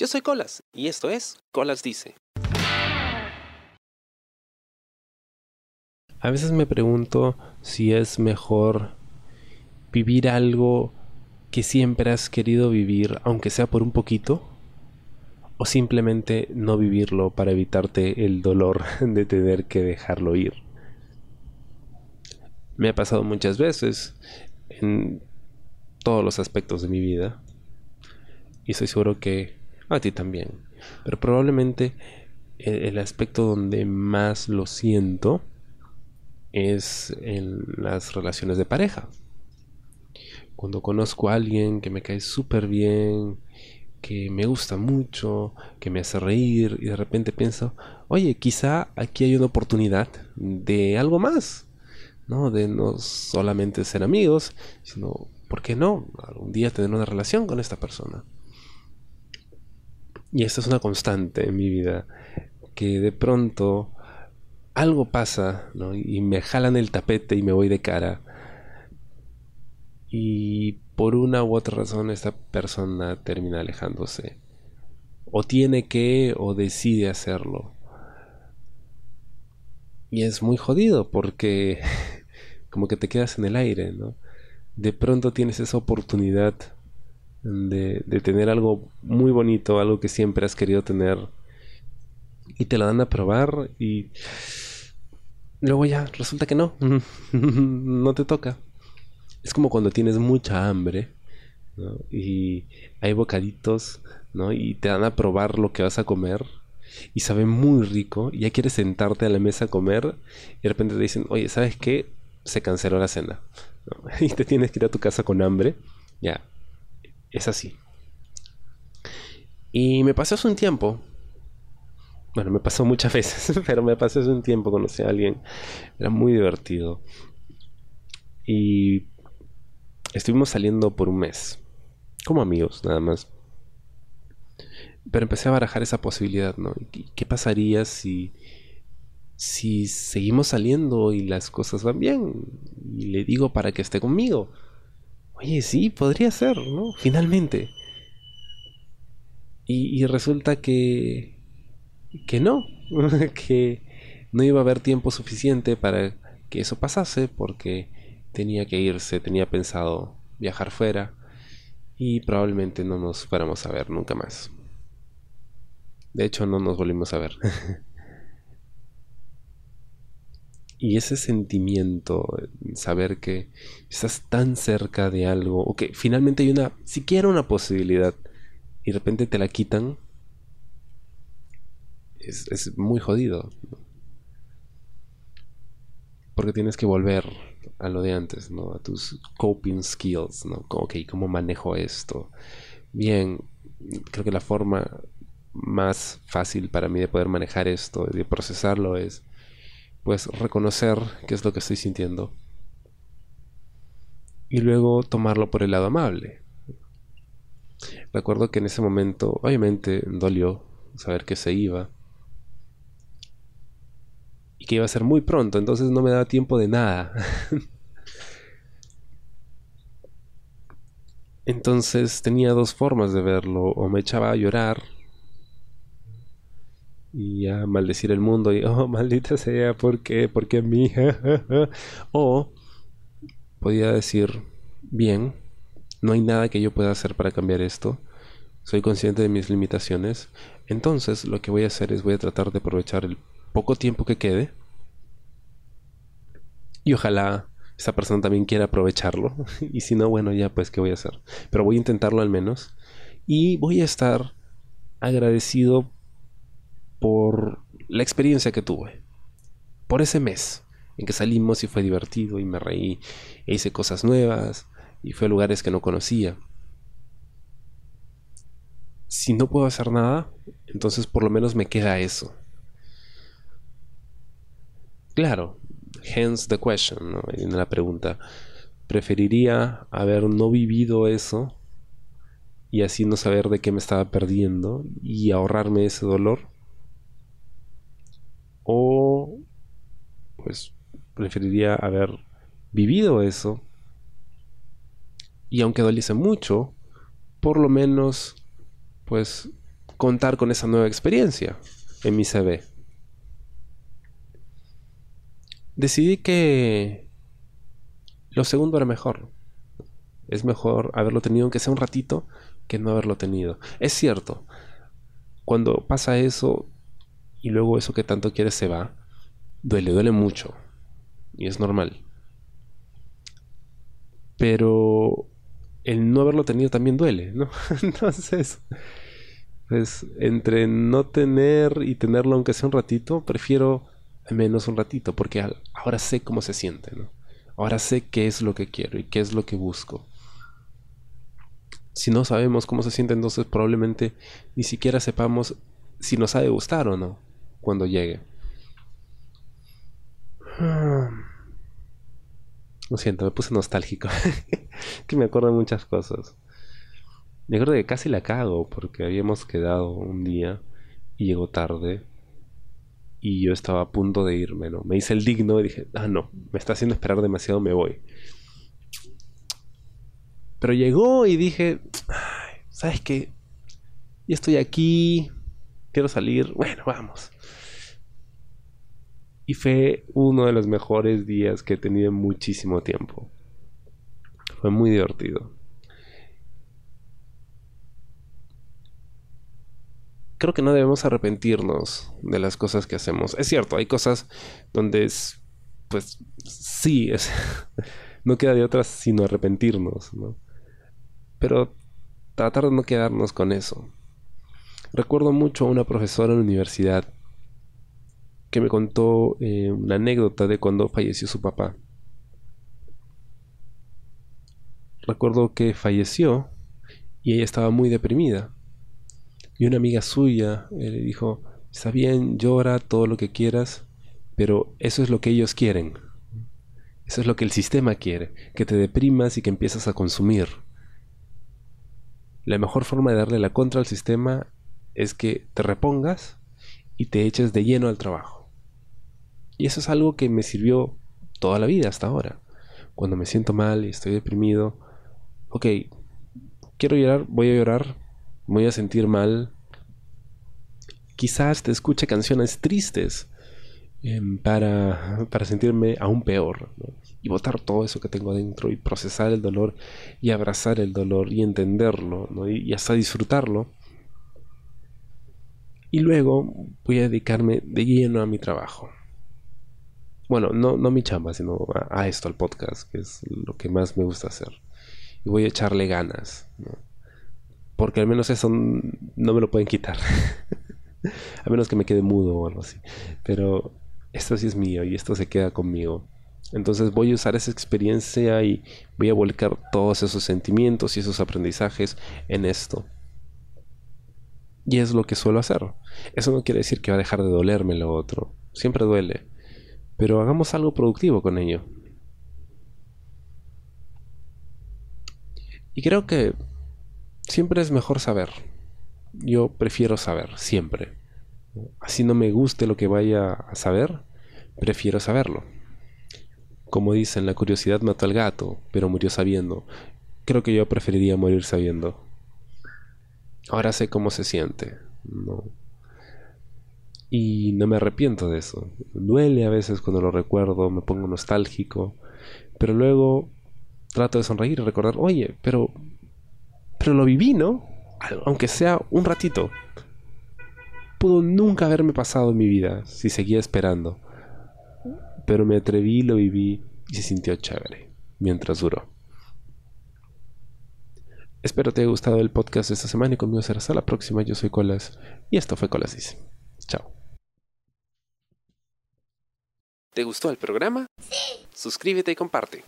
Yo soy Colas y esto es Colas Dice. A veces me pregunto si es mejor vivir algo que siempre has querido vivir, aunque sea por un poquito, o simplemente no vivirlo para evitarte el dolor de tener que dejarlo ir. Me ha pasado muchas veces en todos los aspectos de mi vida y estoy seguro que a ti también. Pero probablemente el, aspecto donde más lo siento es en las relaciones de pareja. Cuando conozco a alguien que me cae súper bien, que me gusta mucho, que me hace reír y de repente pienso, oye, quizá aquí hay una oportunidad de algo más, ¿no? De no solamente ser amigos, sino, ¿por qué no? Algún día tener una relación con esta persona. Y esta es una constante en mi vida, que de pronto algo pasa ¿no? y me jalan el tapete y me voy de cara. Y por una u otra razón esta persona termina alejándose. O tiene que o decide hacerlo. Y es muy jodido porque como que te quedas en el aire, ¿no? De pronto tienes esa oportunidad de, tener algo muy bonito, algo que siempre has querido tener, y te lo dan a probar y luego ya resulta que no, no te toca. Es como cuando tienes mucha hambre y hay bocaditos ¿no? y te dan a probar lo que vas a comer y sabe muy rico y ya quieres sentarte a la mesa a comer y de repente te dicen, oye, ¿sabes qué? Se canceló la cena y te tienes que ir a tu casa con hambre. Ya, es así. Y me pasó hace un tiempo. Bueno, me pasó muchas veces, pero me pasó hace un tiempo. Conocí a alguien. Era muy divertido. Y estuvimos saliendo por un mes. Como amigos, nada más. Pero empecé a barajar esa posibilidad, ¿no? ¿Qué pasaría si, si seguimos saliendo y las cosas van bien? Y le digo para que esté conmigo. Oye, sí, podría ser, ¿no? Finalmente. Y, resulta que... que no, que no iba a haber tiempo suficiente para que eso pasase porque tenía que irse, tenía pensado viajar fuera y probablemente no nos fuéramos a ver nunca más. De hecho, no nos volvimos a ver. Y ese sentimiento, saber que estás tan cerca de algo, o que finalmente hay una, siquiera una posibilidad, y de repente te la quitan, es, muy jodido. Porque tienes que volver a lo de antes, ¿no? A tus coping skills, ¿no? Ok, ¿cómo manejo esto? Bien, creo que la forma más fácil para mí de poder manejar esto, de procesarlo, es pues reconocer qué es lo que estoy sintiendo y luego tomarlo por el lado amable. Recuerdo que en ese momento, obviamente, dolió saber que se iba y que iba a ser muy pronto, entonces no me daba tiempo de nada. entonces tenía dos formas de verlo, o me echaba a llorar y a maldecir el mundo. Y, oh, maldita sea, ¿por qué? ¿Por qué a o podía decir, bien, no hay nada que yo pueda hacer para cambiar esto, soy consciente de mis limitaciones, entonces lo que voy a hacer es voy a tratar de aprovechar el poco tiempo que quede. Y ojalá esa persona también quiera aprovecharlo. Y si no, bueno, ya pues, ¿qué voy a hacer? Pero voy a intentarlo al menos. Y voy a estar agradecido por la experiencia que tuve, por ese mes en que salimos y fue divertido y me reí e hice cosas nuevas y fue a lugares que no conocía. Si no puedo hacer nada, entonces por lo menos me queda eso. Claro, hence the question, ¿no? En la pregunta, preferiría haber no vivido eso y así no saber de qué me estaba perdiendo y ahorrarme ese dolor o pues preferiría haber vivido eso y aunque doliese mucho, por lo menos pues contar con esa nueva experiencia en mi CV. Decidí que lo segundo era mejor. Es mejor haberlo tenido aunque sea un ratito que no haberlo tenido. Es cierto, cuando pasa eso y luego eso que tanto quieres se va, duele, duele mucho. Y es normal. Pero el no haberlo tenido también duele, ¿no? Entonces, pues entre no tener y tenerlo aunque sea un ratito, prefiero al menos un ratito, porque ahora sé cómo se siente, ¿no? Ahora sé qué es lo que quiero y qué es lo que busco. Si no sabemos cómo se siente, entonces probablemente ni siquiera sepamos si nos ha de gustar o no cuando llegue. Lo siento, me puse nostálgico. que me acuerdo de muchas cosas. Me acuerdo que casi la cago porque habíamos quedado un día y llegó tarde. Y yo estaba a punto de irme, ¿no? Me hice el digno y dije, ah, no, me está haciendo esperar demasiado, me voy. Pero llegó y dije, ¿sabes qué? Ya estoy aquí, quiero salir, bueno, vamos. Y fue uno de los mejores días que he tenido en muchísimo tiempo. Fue muy divertido. Creo que no debemos arrepentirnos de las cosas que hacemos. Es cierto, hay cosas donde es, pues sí, es, no queda de otras sino arrepentirnos, ¿no? Pero tratar de no quedarnos con eso. Recuerdo mucho a una profesora en la universidad que me contó eh, una anécdota de cuando falleció su papá. Recuerdo que falleció y ella estaba muy deprimida. Y una amiga suya eh, le dijo, está bien, llora todo lo que quieras, pero eso es lo que ellos quieren. Eso es lo que el sistema quiere, que te deprimas y que empiezas a consumir. La mejor forma de darle la contra al sistema es que te repongas y te eches de lleno al trabajo. Y eso es algo que me sirvió toda la vida hasta ahora. Cuando me siento mal y estoy deprimido, ok, quiero llorar, voy a llorar, voy a sentir mal. Quizás te escuche canciones tristes em, para, para, sentirme aún peor. Y botar todo eso que tengo adentro y procesar el dolor y abrazar el dolor y entenderlo y hasta disfrutarlo. Y luego voy a dedicarme de lleno a mi trabajo bueno, no, no mi chamba, sino a, esto, al podcast, que es lo que más me gusta hacer. Y voy a echarle ganas, Porque al menos eso no me lo pueden quitar. a menos que me quede mudo o algo así. Pero esto sí es mío y esto se queda conmigo. Entonces voy a usar esa experiencia y voy a volcar todos esos sentimientos y esos aprendizajes en esto. Y es lo que suelo hacer. Eso no quiere decir que va a dejar de dolerme lo otro. Siempre duele pero hagamos algo productivo con ello. Y creo que siempre es mejor saber. Yo prefiero saber, siempre. Así no me guste lo que vaya a saber, prefiero saberlo. Como dicen, la curiosidad mató al gato, pero murió sabiendo. Creo que yo preferiría morir sabiendo. Ahora sé cómo se siente. No, y no me arrepiento de eso. Duele a veces cuando lo recuerdo, me pongo nostálgico. Pero luego trato de sonreír y recordar, oye, pero. Pero lo viví, ¿no? Aunque sea un ratito. Pudo nunca haberme pasado en mi vida si seguía esperando. Pero me atreví, lo viví y se sintió chévere mientras duró. Espero te haya gustado el podcast de esta semana y conmigo será hasta la próxima. Yo soy Colas y esto fue Colas Chao. ¿Te gustó el programa? Sí. Suscríbete y comparte.